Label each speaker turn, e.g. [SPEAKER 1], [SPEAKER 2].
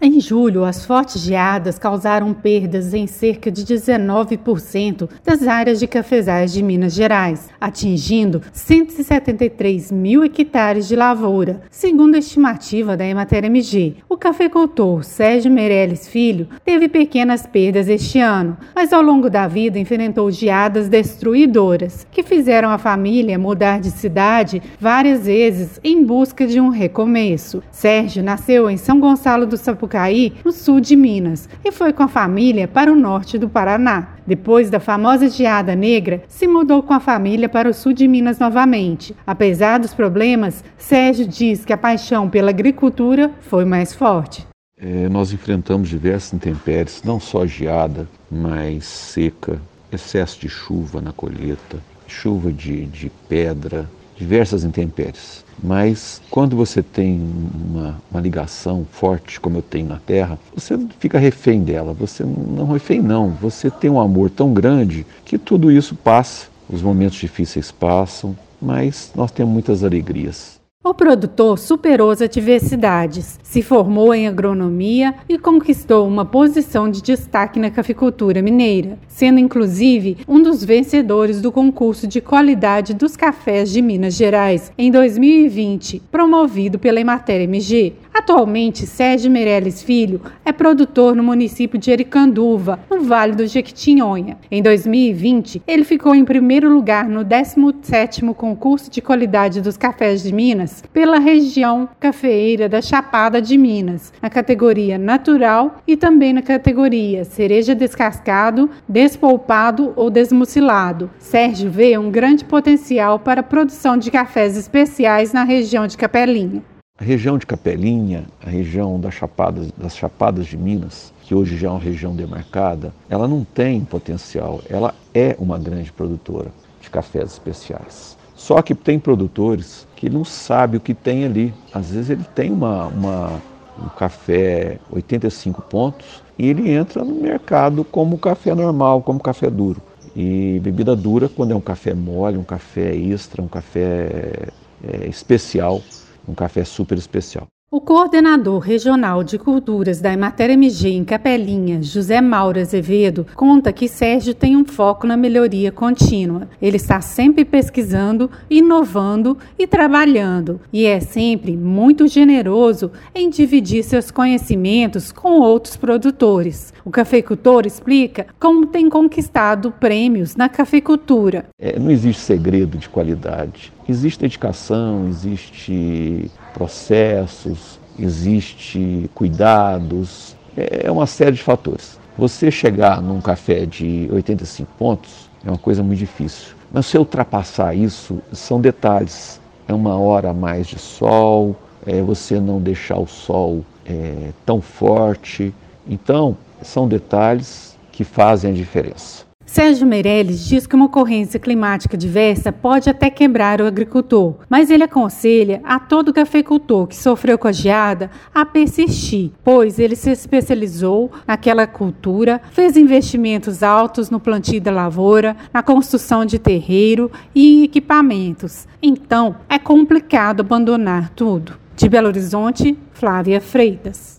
[SPEAKER 1] Em julho, as fortes geadas causaram perdas em cerca de 19% das áreas de cafezais de Minas Gerais, atingindo 173 mil hectares de lavoura, segundo a estimativa da Emater MG. O cafeicultor Sérgio Meirelles Filho teve pequenas perdas este ano, mas ao longo da vida enfrentou geadas destruidoras, que fizeram a família mudar de cidade várias vezes em busca de um recomeço. Sérgio nasceu em São Gonçalo do Sapucaí Sapucaí, no sul de Minas, e foi com a família para o norte do Paraná. Depois da famosa geada negra, se mudou com a família para o sul de Minas novamente. Apesar dos problemas, Sérgio diz que a paixão pela agricultura foi mais forte.
[SPEAKER 2] É, nós enfrentamos diversas intempéries, não só geada, mas seca, excesso de chuva na colheita, chuva de, de pedra, diversas intempéries. Mas quando você tem uma, uma, ligação forte, como eu tenho na Terra, você fica refém dela. Você não refém, não. Você tem um amor tão grande que tudo isso passa. Os momentos difíceis passam, mas nós temos muitas alegrias.
[SPEAKER 1] O produtor superou as adversidades, se formou em agronomia e conquistou uma posição de destaque na cafeicultura mineira, sendo inclusive um dos vencedores do concurso de qualidade dos cafés de Minas Gerais em 2020, promovido pela Emater MG. Atualmente, Sérgio Meirelles Filho é produtor no município de Ericanduva, no Vale do Jequitinhonha. Em 2020, ele ficou em primeiro lugar no 17º concurso de qualidade dos cafés de Minas pela região cafeeira da Chapada de Minas, na categoria natural e também na categoria cereja descascado, despolpado ou desmucilado. Sérgio vê um grande potencial para a produção de cafés especiais na região de Capelinha.
[SPEAKER 2] A região de Capelinha, a região das Chapadas, das Chapadas de Minas, que hoje já é uma região demarcada, ela não tem potencial, ela é uma grande produtora de cafés especiais. Só que tem produtores que não sabem o que tem ali. Às vezes ele tem uma, uma, um café 85 pontos e ele entra no mercado como café normal, como café duro. E bebida dura, quando é um café mole, um café extra, um café é, especial, um café super especial.
[SPEAKER 1] O coordenador regional de culturas da Emater MG em Capelinha, José Mauro Azevedo, conta que Sérgio tem um foco na melhoria contínua. Ele está sempre pesquisando, inovando e trabalhando, e é sempre muito generoso em dividir seus conhecimentos com outros produtores. O cafeicultor explica como tem conquistado prêmios na cafeicultura.
[SPEAKER 2] É, não existe segredo de qualidade. Existe dedicação, existe processos, existe cuidados, é uma série de fatores. Você chegar num café de 85 pontos é uma coisa muito difícil. Mas se ultrapassar isso, são detalhes. É uma hora a mais de sol, é você não deixar o sol é, tão forte. Então, são detalhes que fazem a diferença.
[SPEAKER 1] Sérgio Meirelles diz que uma ocorrência climática diversa pode até quebrar o agricultor, mas ele aconselha a todo cafeicultor que sofreu com a geada a persistir, pois ele se especializou naquela cultura, fez investimentos altos no plantio da lavoura, na construção de terreiro e equipamentos. Então, é complicado abandonar tudo. De Belo Horizonte, Flávia Freitas.